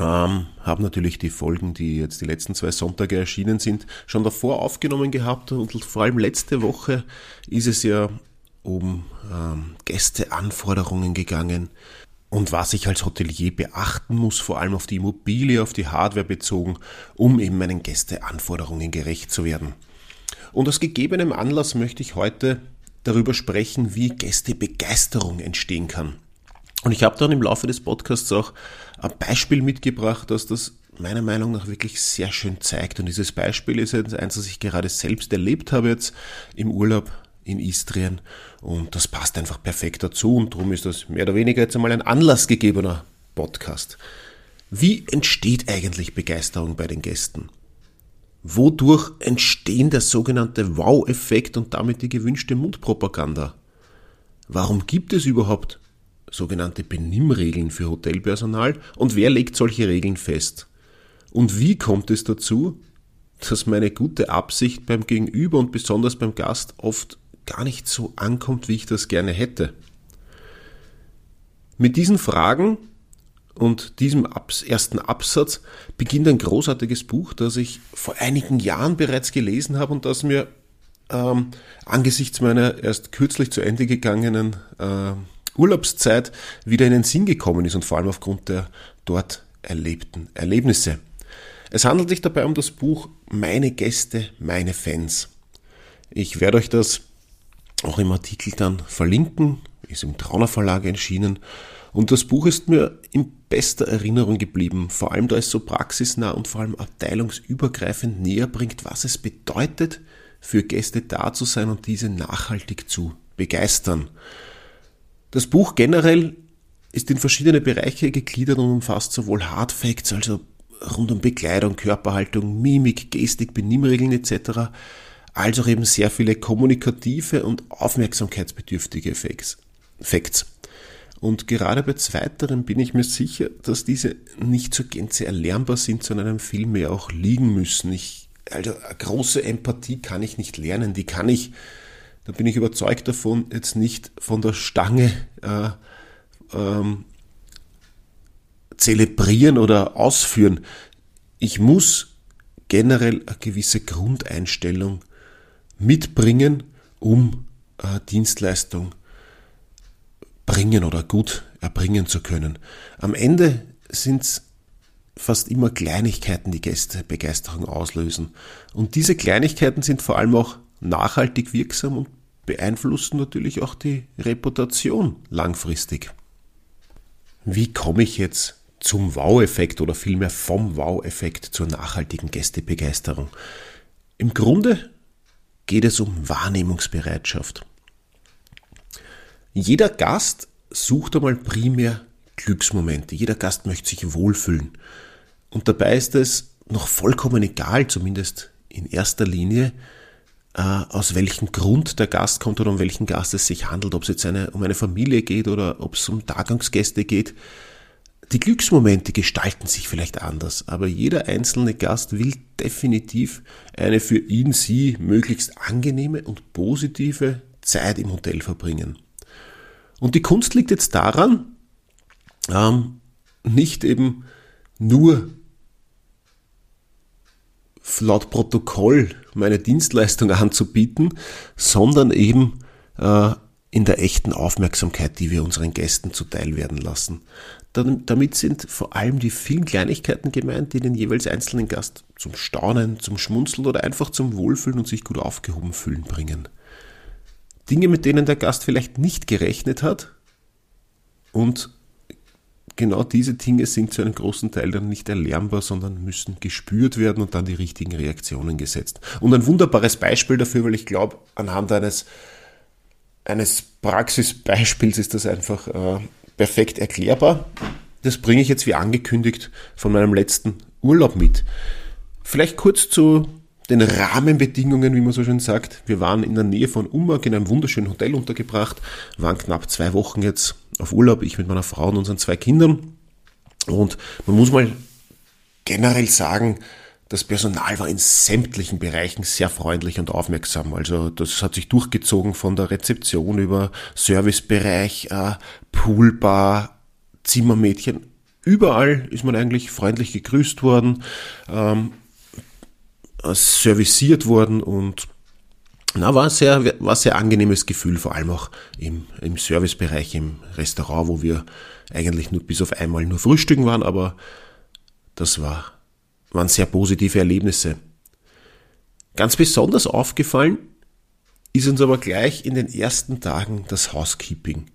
Ähm, habe natürlich die Folgen, die jetzt die letzten zwei Sonntage erschienen sind, schon davor aufgenommen gehabt und vor allem letzte Woche ist es ja um ähm, Gästeanforderungen gegangen und was ich als Hotelier beachten muss, vor allem auf die Immobilie, auf die Hardware bezogen, um eben meinen Gästeanforderungen gerecht zu werden. Und aus gegebenem Anlass möchte ich heute darüber sprechen, wie Gästebegeisterung entstehen kann. Und ich habe dann im Laufe des Podcasts auch ein Beispiel mitgebracht, dass das meiner Meinung nach wirklich sehr schön zeigt. Und dieses Beispiel ist eins, das ich gerade selbst erlebt habe jetzt im Urlaub in Istrien. Und das passt einfach perfekt dazu. Und darum ist das mehr oder weniger jetzt einmal ein anlassgegebener Podcast. Wie entsteht eigentlich Begeisterung bei den Gästen? Wodurch entstehen der sogenannte Wow-Effekt und damit die gewünschte Mundpropaganda? Warum gibt es überhaupt sogenannte Benimmregeln für Hotelpersonal und wer legt solche Regeln fest? Und wie kommt es dazu, dass meine gute Absicht beim Gegenüber und besonders beim Gast oft gar nicht so ankommt, wie ich das gerne hätte? Mit diesen Fragen und diesem ersten Absatz beginnt ein großartiges Buch, das ich vor einigen Jahren bereits gelesen habe und das mir ähm, angesichts meiner erst kürzlich zu Ende gegangenen äh, Urlaubszeit wieder in den Sinn gekommen ist und vor allem aufgrund der dort erlebten Erlebnisse. Es handelt sich dabei um das Buch Meine Gäste, meine Fans. Ich werde euch das auch im Artikel dann verlinken, ist im Trauner Verlag erschienen und das Buch ist mir in bester Erinnerung geblieben, vor allem da es so praxisnah und vor allem abteilungsübergreifend näher bringt, was es bedeutet, für Gäste da zu sein und diese nachhaltig zu begeistern. Das Buch generell ist in verschiedene Bereiche gegliedert und umfasst sowohl Hard Facts, also rund um Bekleidung, Körperhaltung, Mimik, Gestik, Benimmregeln etc., als auch eben sehr viele kommunikative und aufmerksamkeitsbedürftige Facts. Und gerade bei zweiteren bin ich mir sicher, dass diese nicht zur Gänze erlernbar sind, sondern einem viel mehr auch liegen müssen. Ich, also große Empathie kann ich nicht lernen, die kann ich, da bin ich überzeugt davon, jetzt nicht von der Stange äh, ähm, zelebrieren oder ausführen. Ich muss generell eine gewisse Grundeinstellung mitbringen, um äh, Dienstleistung bringen oder gut erbringen zu können. Am Ende sind es fast immer Kleinigkeiten, die Gäste Begeisterung auslösen. Und diese Kleinigkeiten sind vor allem auch nachhaltig wirksam und beeinflussen natürlich auch die Reputation langfristig. Wie komme ich jetzt zum Wow-Effekt oder vielmehr vom Wow-Effekt zur nachhaltigen Gästebegeisterung? Im Grunde geht es um Wahrnehmungsbereitschaft. Jeder Gast sucht einmal primär Glücksmomente. Jeder Gast möchte sich wohlfühlen. Und dabei ist es noch vollkommen egal, zumindest in erster Linie, aus welchem Grund der Gast kommt oder um welchen Gast es sich handelt, ob es jetzt eine, um eine Familie geht oder ob es um Tagungsgäste geht. Die Glücksmomente gestalten sich vielleicht anders, aber jeder einzelne Gast will definitiv eine für ihn, sie möglichst angenehme und positive Zeit im Hotel verbringen. Und die Kunst liegt jetzt daran, ähm, nicht eben nur laut Protokoll meine Dienstleistung anzubieten, sondern eben äh, in der echten Aufmerksamkeit, die wir unseren Gästen zuteil werden lassen. Damit sind vor allem die vielen Kleinigkeiten gemeint, die den jeweils einzelnen Gast zum Staunen, zum Schmunzeln oder einfach zum Wohlfühlen und sich gut aufgehoben fühlen bringen. Dinge, mit denen der Gast vielleicht nicht gerechnet hat. Und genau diese Dinge sind zu einem großen Teil dann nicht erlernbar, sondern müssen gespürt werden und dann die richtigen Reaktionen gesetzt. Und ein wunderbares Beispiel dafür, weil ich glaube, anhand eines, eines Praxisbeispiels ist das einfach äh, perfekt erklärbar. das bringe ich jetzt wie angekündigt von meinem letzten Urlaub mit. Vielleicht kurz zu den Rahmenbedingungen, wie man so schön sagt. Wir waren in der Nähe von Umag in einem wunderschönen Hotel untergebracht, waren knapp zwei Wochen jetzt auf Urlaub, ich mit meiner Frau und unseren zwei Kindern. Und man muss mal generell sagen, das Personal war in sämtlichen Bereichen sehr freundlich und aufmerksam. Also das hat sich durchgezogen von der Rezeption über Servicebereich, äh, Poolbar, Zimmermädchen. Überall ist man eigentlich freundlich gegrüßt worden, ähm, serviciert worden und na, war ein sehr, war ein sehr angenehmes Gefühl, vor allem auch im, im Servicebereich, im Restaurant, wo wir eigentlich nur bis auf einmal nur frühstücken waren, aber das war waren sehr positive Erlebnisse. Ganz besonders aufgefallen ist uns aber gleich in den ersten Tagen das Housekeeping.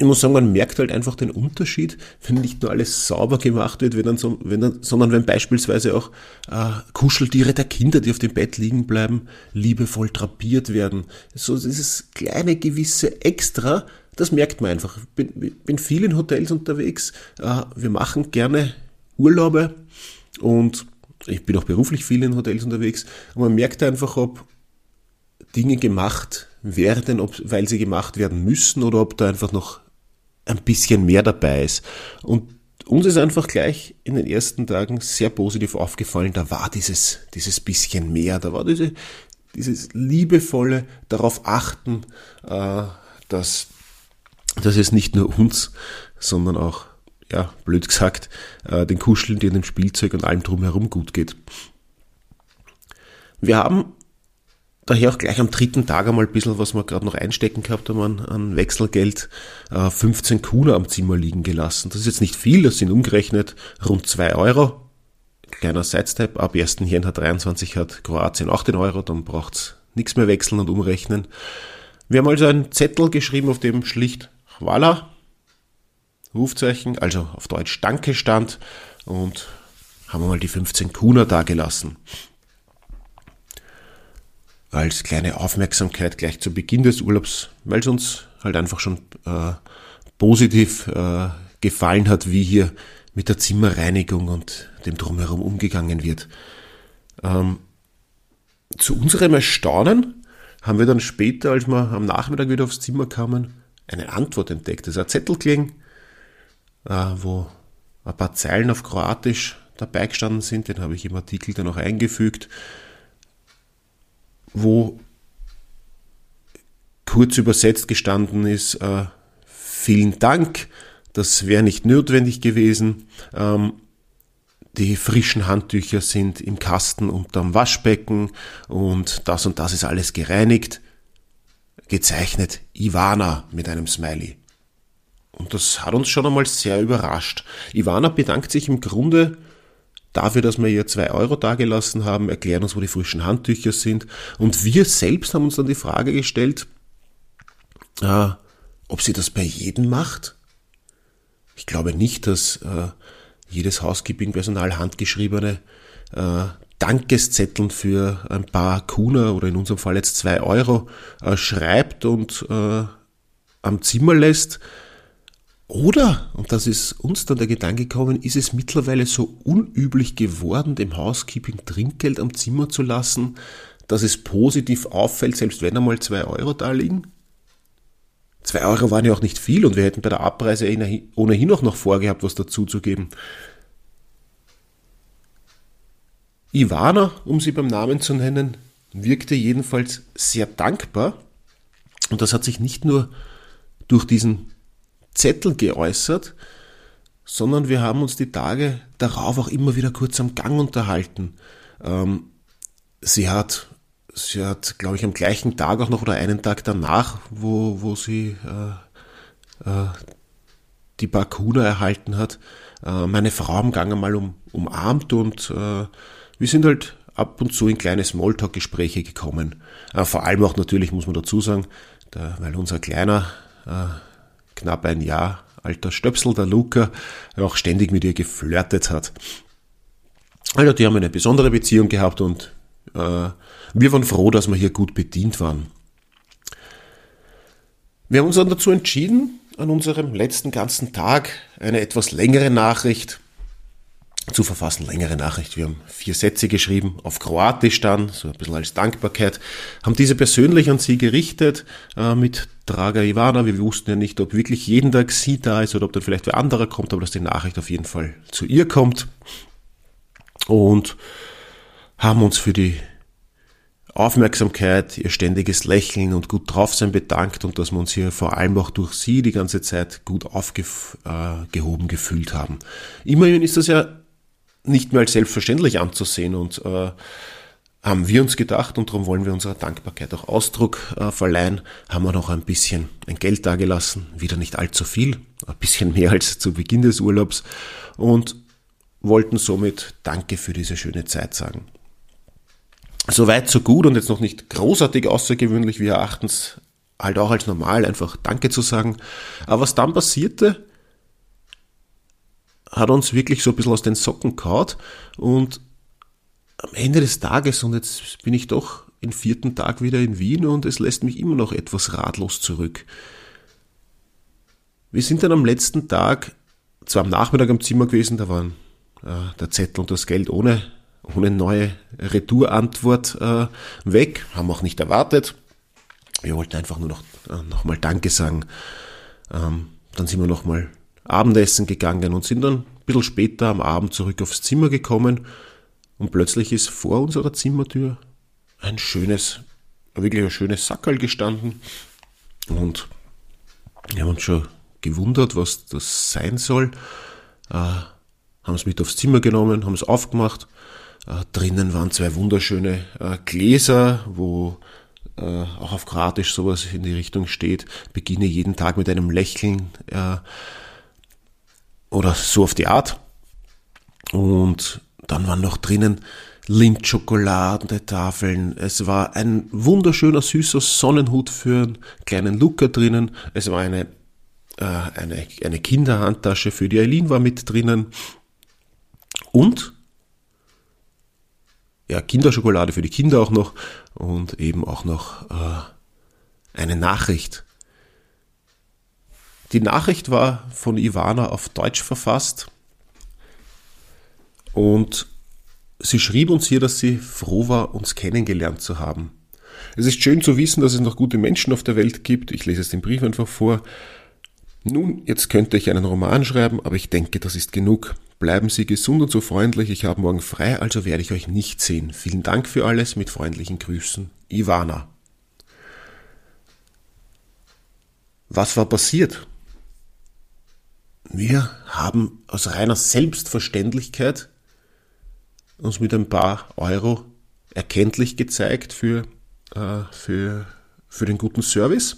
Ich muss sagen, man merkt halt einfach den Unterschied, wenn nicht nur alles sauber gemacht wird, wenn dann so, wenn dann, sondern wenn beispielsweise auch äh, Kuscheltiere der Kinder, die auf dem Bett liegen bleiben, liebevoll drapiert werden. So dieses kleine gewisse Extra, das merkt man einfach. Ich bin, bin viel in Hotels unterwegs. Äh, wir machen gerne Urlaube und ich bin auch beruflich viel in Hotels unterwegs und man merkt einfach, ob Dinge gemacht werden, ob, weil sie gemacht werden müssen oder ob da einfach noch ein bisschen mehr dabei ist. Und uns ist einfach gleich in den ersten Tagen sehr positiv aufgefallen, da war dieses, dieses bisschen mehr, da war diese, dieses liebevolle darauf achten, äh, dass, dass es nicht nur uns, sondern auch ja, blöd gesagt, äh, den Kuscheln, dem Spielzeug und allem drumherum gut geht. Wir haben daher auch gleich am dritten Tag einmal ein bisschen, was wir gerade noch einstecken gehabt haben an, an Wechselgeld, äh, 15 Kuna am Zimmer liegen gelassen. Das ist jetzt nicht viel, das sind umgerechnet rund 2 Euro. Kleiner Sidestep, ab 1. Jänner 23 hat Kroatien auch den Euro, dann braucht's nichts mehr wechseln und umrechnen. Wir haben also einen Zettel geschrieben, auf dem schlicht Voila Rufzeichen, also auf Deutsch Danke stand und haben mal die 15 Kuna da gelassen. Als kleine Aufmerksamkeit gleich zu Beginn des Urlaubs, weil es uns halt einfach schon äh, positiv äh, gefallen hat, wie hier mit der Zimmerreinigung und dem Drumherum umgegangen wird. Ähm, zu unserem Erstaunen haben wir dann später, als wir am Nachmittag wieder aufs Zimmer kamen, eine Antwort entdeckt. Das ist ein Zettel äh, wo ein paar Zeilen auf Kroatisch dabei gestanden sind, den habe ich im Artikel dann auch eingefügt, wo kurz übersetzt gestanden ist, äh, vielen Dank, das wäre nicht notwendig gewesen. Ähm, die frischen Handtücher sind im Kasten unterm Waschbecken und das und das ist alles gereinigt. Gezeichnet Ivana mit einem Smiley. Und das hat uns schon einmal sehr überrascht. Ivana bedankt sich im Grunde dafür, dass wir ihr zwei Euro dagelassen haben, erklären uns, wo die frischen Handtücher sind. Und wir selbst haben uns dann die Frage gestellt, äh, ob sie das bei jedem macht. Ich glaube nicht, dass äh, jedes Housekeeping-Personal handgeschriebene äh, Dankeszetteln für ein paar Kuna oder in unserem Fall jetzt zwei Euro äh, schreibt und äh, am Zimmer lässt. Oder, und das ist uns dann der Gedanke gekommen, ist es mittlerweile so unüblich geworden, dem Housekeeping Trinkgeld am Zimmer zu lassen, dass es positiv auffällt, selbst wenn einmal zwei Euro da liegen? Zwei Euro waren ja auch nicht viel und wir hätten bei der Abreise ohnehin auch noch vorgehabt, was dazuzugeben. Ivana, um sie beim Namen zu nennen, wirkte jedenfalls sehr dankbar und das hat sich nicht nur durch diesen Zettel geäußert, sondern wir haben uns die Tage darauf auch immer wieder kurz am Gang unterhalten. Ähm, sie hat, sie hat, glaube ich, am gleichen Tag auch noch oder einen Tag danach, wo, wo sie äh, äh, die Bakuna erhalten hat, äh, meine Frau am Gang einmal um, umarmt und äh, wir sind halt ab und zu in kleine Smalltalk-Gespräche gekommen. Äh, vor allem auch natürlich, muss man dazu sagen, da, weil unser Kleiner äh, knapp ein Jahr alter Stöpsel, der Luca, auch ständig mit ihr geflirtet hat. Also die haben eine besondere Beziehung gehabt und äh, wir waren froh, dass wir hier gut bedient waren. Wir haben uns dann dazu entschieden, an unserem letzten ganzen Tag eine etwas längere Nachricht zu verfassen, längere Nachricht. Wir haben vier Sätze geschrieben, auf Kroatisch dann, so ein bisschen als Dankbarkeit, haben diese persönlich an sie gerichtet, äh, mit Draga Ivana. Wir wussten ja nicht, ob wirklich jeden Tag sie da ist oder ob dann vielleicht wer anderer kommt, aber dass die Nachricht auf jeden Fall zu ihr kommt. Und haben uns für die Aufmerksamkeit, ihr ständiges Lächeln und gut draufsein bedankt und dass wir uns hier vor allem auch durch sie die ganze Zeit gut aufgehoben äh, gefühlt haben. Immerhin ist das ja nicht mehr als selbstverständlich anzusehen und äh, haben wir uns gedacht und darum wollen wir unserer Dankbarkeit auch Ausdruck äh, verleihen, haben wir noch ein bisschen ein Geld dagelassen, wieder nicht allzu viel, ein bisschen mehr als zu Beginn des Urlaubs und wollten somit Danke für diese schöne Zeit sagen. Soweit so gut und jetzt noch nicht großartig außergewöhnlich, wir erachten es halt auch als normal, einfach Danke zu sagen. Aber was dann passierte, hat uns wirklich so ein bisschen aus den Socken kaut und am Ende des Tages, und jetzt bin ich doch den vierten Tag wieder in Wien und es lässt mich immer noch etwas ratlos zurück. Wir sind dann am letzten Tag, zwar am Nachmittag am Zimmer gewesen, da waren äh, der Zettel und das Geld ohne, ohne neue Retourantwort äh, weg, haben auch nicht erwartet. Wir wollten einfach nur noch, äh, noch Danke sagen. Ähm, dann sind wir noch mal Abendessen gegangen und sind dann ein bisschen später am Abend zurück aufs Zimmer gekommen und plötzlich ist vor unserer Zimmertür ein schönes, wirklich ein schönes Sackerl gestanden und wir haben uns schon gewundert, was das sein soll. Äh, haben es mit aufs Zimmer genommen, haben es aufgemacht. Äh, drinnen waren zwei wunderschöne äh, Gläser, wo äh, auch auf Kroatisch sowas in die Richtung steht. Beginne jeden Tag mit einem Lächeln. Äh, oder so auf die Art. Und dann waren noch drinnen Lindschokoladen, Es war ein wunderschöner, süßer Sonnenhut für einen kleinen Luca drinnen. Es war eine, äh, eine, eine Kinderhandtasche für die Eileen war mit drinnen. Und ja, Kinderschokolade für die Kinder auch noch und eben auch noch äh, eine Nachricht die Nachricht war von Ivana auf Deutsch verfasst und sie schrieb uns hier, dass sie froh war, uns kennengelernt zu haben. Es ist schön zu wissen, dass es noch gute Menschen auf der Welt gibt. Ich lese es den Brief einfach vor. Nun, jetzt könnte ich einen Roman schreiben, aber ich denke, das ist genug. Bleiben Sie gesund und so freundlich. Ich habe morgen frei, also werde ich euch nicht sehen. Vielen Dank für alles. Mit freundlichen Grüßen. Ivana. Was war passiert? Wir haben aus reiner Selbstverständlichkeit uns mit ein paar Euro erkenntlich gezeigt für, äh, für, für den guten Service.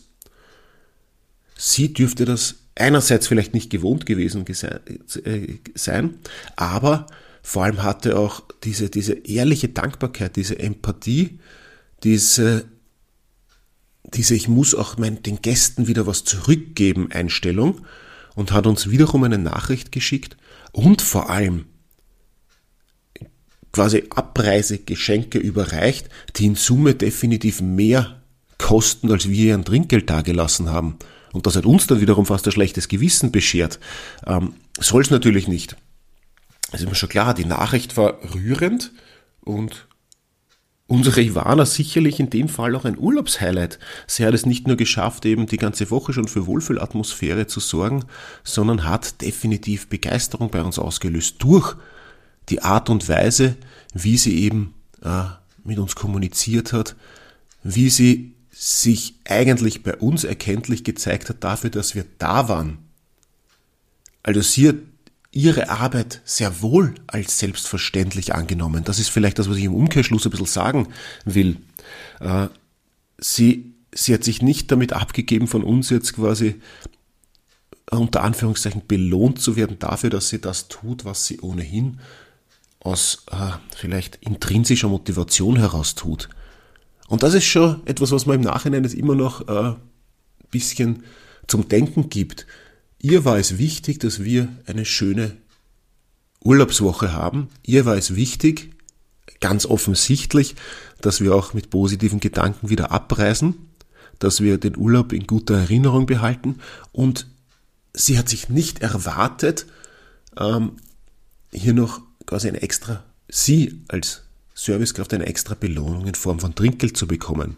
Sie dürfte das einerseits vielleicht nicht gewohnt gewesen äh, sein, aber vor allem hatte auch diese, diese ehrliche Dankbarkeit, diese Empathie, diese, diese ich muss auch mein, den Gästen wieder was zurückgeben Einstellung und hat uns wiederum eine Nachricht geschickt und vor allem quasi Abreisegeschenke überreicht, die in Summe definitiv mehr kosten, als wir ihr an Trinkgeld dagelassen haben. Und das hat uns dann wiederum fast ein schlechtes Gewissen beschert. Ähm, Soll es natürlich nicht. Das ist mir schon klar, die Nachricht war rührend und unsere Ivana sicherlich in dem Fall auch ein Urlaubshighlight. Sie hat es nicht nur geschafft, eben die ganze Woche schon für Wohlfühlatmosphäre zu sorgen, sondern hat definitiv Begeisterung bei uns ausgelöst durch die Art und Weise, wie sie eben äh, mit uns kommuniziert hat, wie sie sich eigentlich bei uns erkenntlich gezeigt hat dafür, dass wir da waren. Also sie hat ihre Arbeit sehr wohl als selbstverständlich angenommen. Das ist vielleicht das, was ich im Umkehrschluss ein bisschen sagen will. Äh, sie, sie hat sich nicht damit abgegeben, von uns jetzt quasi unter Anführungszeichen belohnt zu werden dafür, dass sie das tut, was sie ohnehin aus äh, vielleicht intrinsischer Motivation heraus tut. Und das ist schon etwas, was man im Nachhinein jetzt immer noch ein äh, bisschen zum Denken gibt. Ihr war es wichtig, dass wir eine schöne Urlaubswoche haben. Ihr war es wichtig, ganz offensichtlich, dass wir auch mit positiven Gedanken wieder abreisen, dass wir den Urlaub in guter Erinnerung behalten und sie hat sich nicht erwartet, ähm, hier noch quasi eine extra, sie als Servicekraft eine extra Belohnung in Form von Trinkgeld zu bekommen.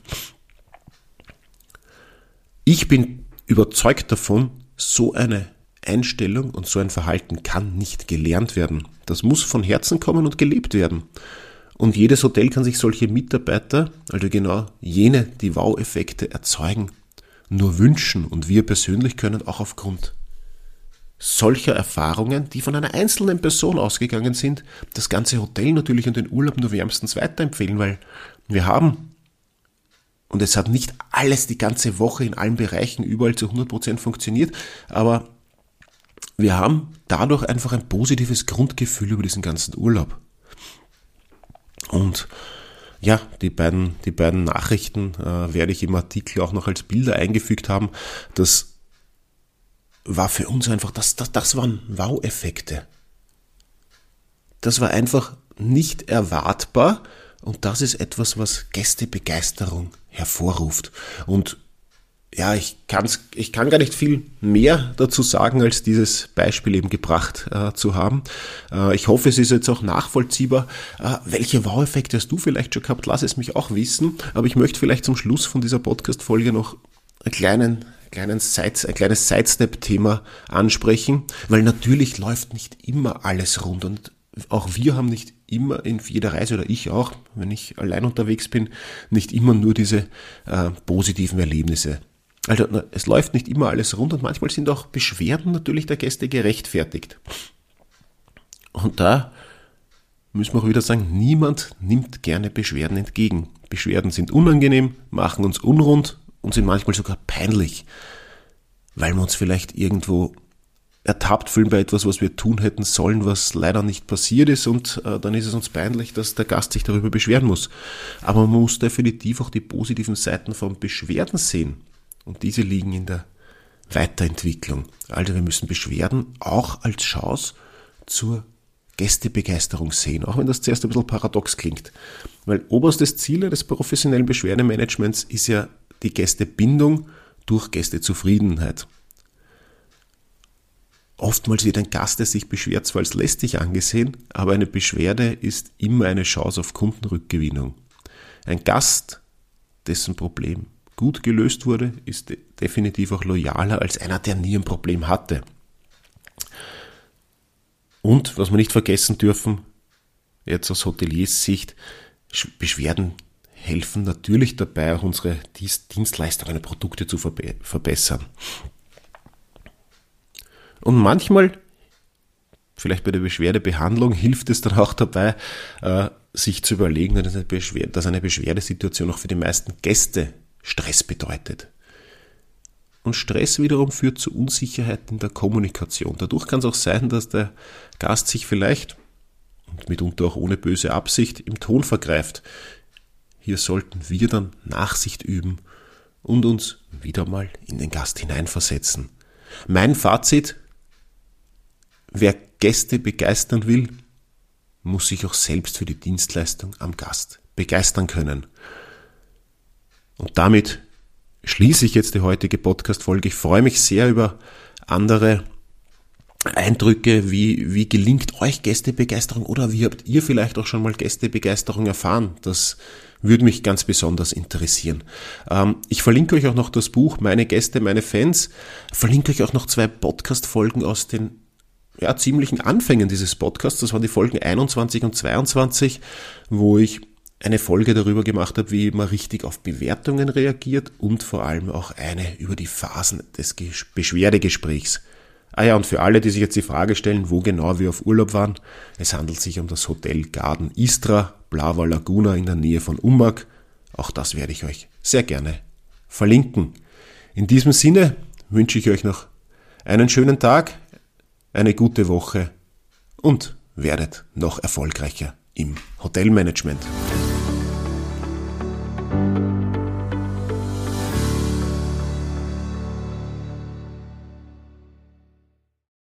Ich bin überzeugt davon, so eine Einstellung und so ein Verhalten kann nicht gelernt werden. Das muss von Herzen kommen und gelebt werden. Und jedes Hotel kann sich solche Mitarbeiter, also genau jene, die Wow-Effekte erzeugen, nur wünschen. Und wir persönlich können auch aufgrund solcher Erfahrungen, die von einer einzelnen Person ausgegangen sind, das ganze Hotel natürlich und den Urlaub nur wärmstens weiterempfehlen, weil wir haben, und es hat nicht alles die ganze Woche in allen Bereichen überall zu 100% funktioniert, aber wir haben dadurch einfach ein positives Grundgefühl über diesen ganzen Urlaub. Und ja, die beiden, die beiden Nachrichten äh, werde ich im Artikel auch noch als Bilder eingefügt haben. Das war für uns einfach, das, das, das waren Wow-Effekte. Das war einfach nicht erwartbar und das ist etwas, was Gästebegeisterung hervorruft. Und ja, ich, kann's, ich kann gar nicht viel mehr dazu sagen, als dieses Beispiel eben gebracht äh, zu haben. Äh, ich hoffe, es ist jetzt auch nachvollziehbar. Äh, welche Wow-Effekte hast du vielleicht schon gehabt? Lass es mich auch wissen. Aber ich möchte vielleicht zum Schluss von dieser Podcast-Folge noch einen kleinen, kleinen Side, ein kleines Sidestep-Thema ansprechen, weil natürlich läuft nicht immer alles rund und auch wir haben nicht immer in jeder Reise oder ich auch, wenn ich allein unterwegs bin, nicht immer nur diese äh, positiven Erlebnisse. Also es läuft nicht immer alles rund und manchmal sind auch Beschwerden natürlich der Gäste gerechtfertigt. Und da müssen wir auch wieder sagen, niemand nimmt gerne Beschwerden entgegen. Beschwerden sind unangenehm, machen uns unrund und sind manchmal sogar peinlich, weil wir uns vielleicht irgendwo ertappt fühlen bei etwas, was wir tun hätten sollen, was leider nicht passiert ist und äh, dann ist es uns peinlich, dass der Gast sich darüber beschweren muss. Aber man muss definitiv auch die positiven Seiten von Beschwerden sehen und diese liegen in der Weiterentwicklung. Also wir müssen Beschwerden auch als Chance zur Gästebegeisterung sehen, auch wenn das zuerst ein bisschen paradox klingt. Weil oberstes Ziel des professionellen Beschwerdemanagements ist ja die Gästebindung durch Gästezufriedenheit. Oftmals wird ein Gast, der sich beschwert, zwar als lästig angesehen, aber eine Beschwerde ist immer eine Chance auf Kundenrückgewinnung. Ein Gast, dessen Problem gut gelöst wurde, ist definitiv auch loyaler als einer, der nie ein Problem hatte. Und was wir nicht vergessen dürfen, jetzt aus Hoteliers Sicht, Beschwerden helfen natürlich dabei, auch unsere Dienstleistungen und Produkte zu verbessern. Und manchmal, vielleicht bei der Beschwerdebehandlung, hilft es dann auch dabei, äh, sich zu überlegen, dass eine, Beschwer dass eine Beschwerdesituation auch für die meisten Gäste Stress bedeutet. Und Stress wiederum führt zu Unsicherheit in der Kommunikation. Dadurch kann es auch sein, dass der Gast sich vielleicht, und mitunter auch ohne böse Absicht, im Ton vergreift. Hier sollten wir dann Nachsicht üben und uns wieder mal in den Gast hineinversetzen. Mein Fazit, wer Gäste begeistern will, muss sich auch selbst für die Dienstleistung am Gast begeistern können. Und damit schließe ich jetzt die heutige Podcast-Folge. Ich freue mich sehr über andere Eindrücke, wie, wie gelingt euch Gästebegeisterung oder wie habt ihr vielleicht auch schon mal Gästebegeisterung erfahren? Das würde mich ganz besonders interessieren. Ähm, ich verlinke euch auch noch das Buch Meine Gäste, meine Fans. Verlinke euch auch noch zwei Podcast-Folgen aus den ja, ziemlichen Anfängen dieses Podcasts. Das waren die Folgen 21 und 22, wo ich eine Folge darüber gemacht habe, wie man richtig auf Bewertungen reagiert und vor allem auch eine über die Phasen des Beschwerdegesprächs. Ah ja, und für alle, die sich jetzt die Frage stellen, wo genau wir auf Urlaub waren, es handelt sich um das Hotel Garden Istra, Blava Laguna in der Nähe von Umag. Auch das werde ich euch sehr gerne verlinken. In diesem Sinne wünsche ich euch noch einen schönen Tag, eine gute Woche und werdet noch erfolgreicher im Hotelmanagement.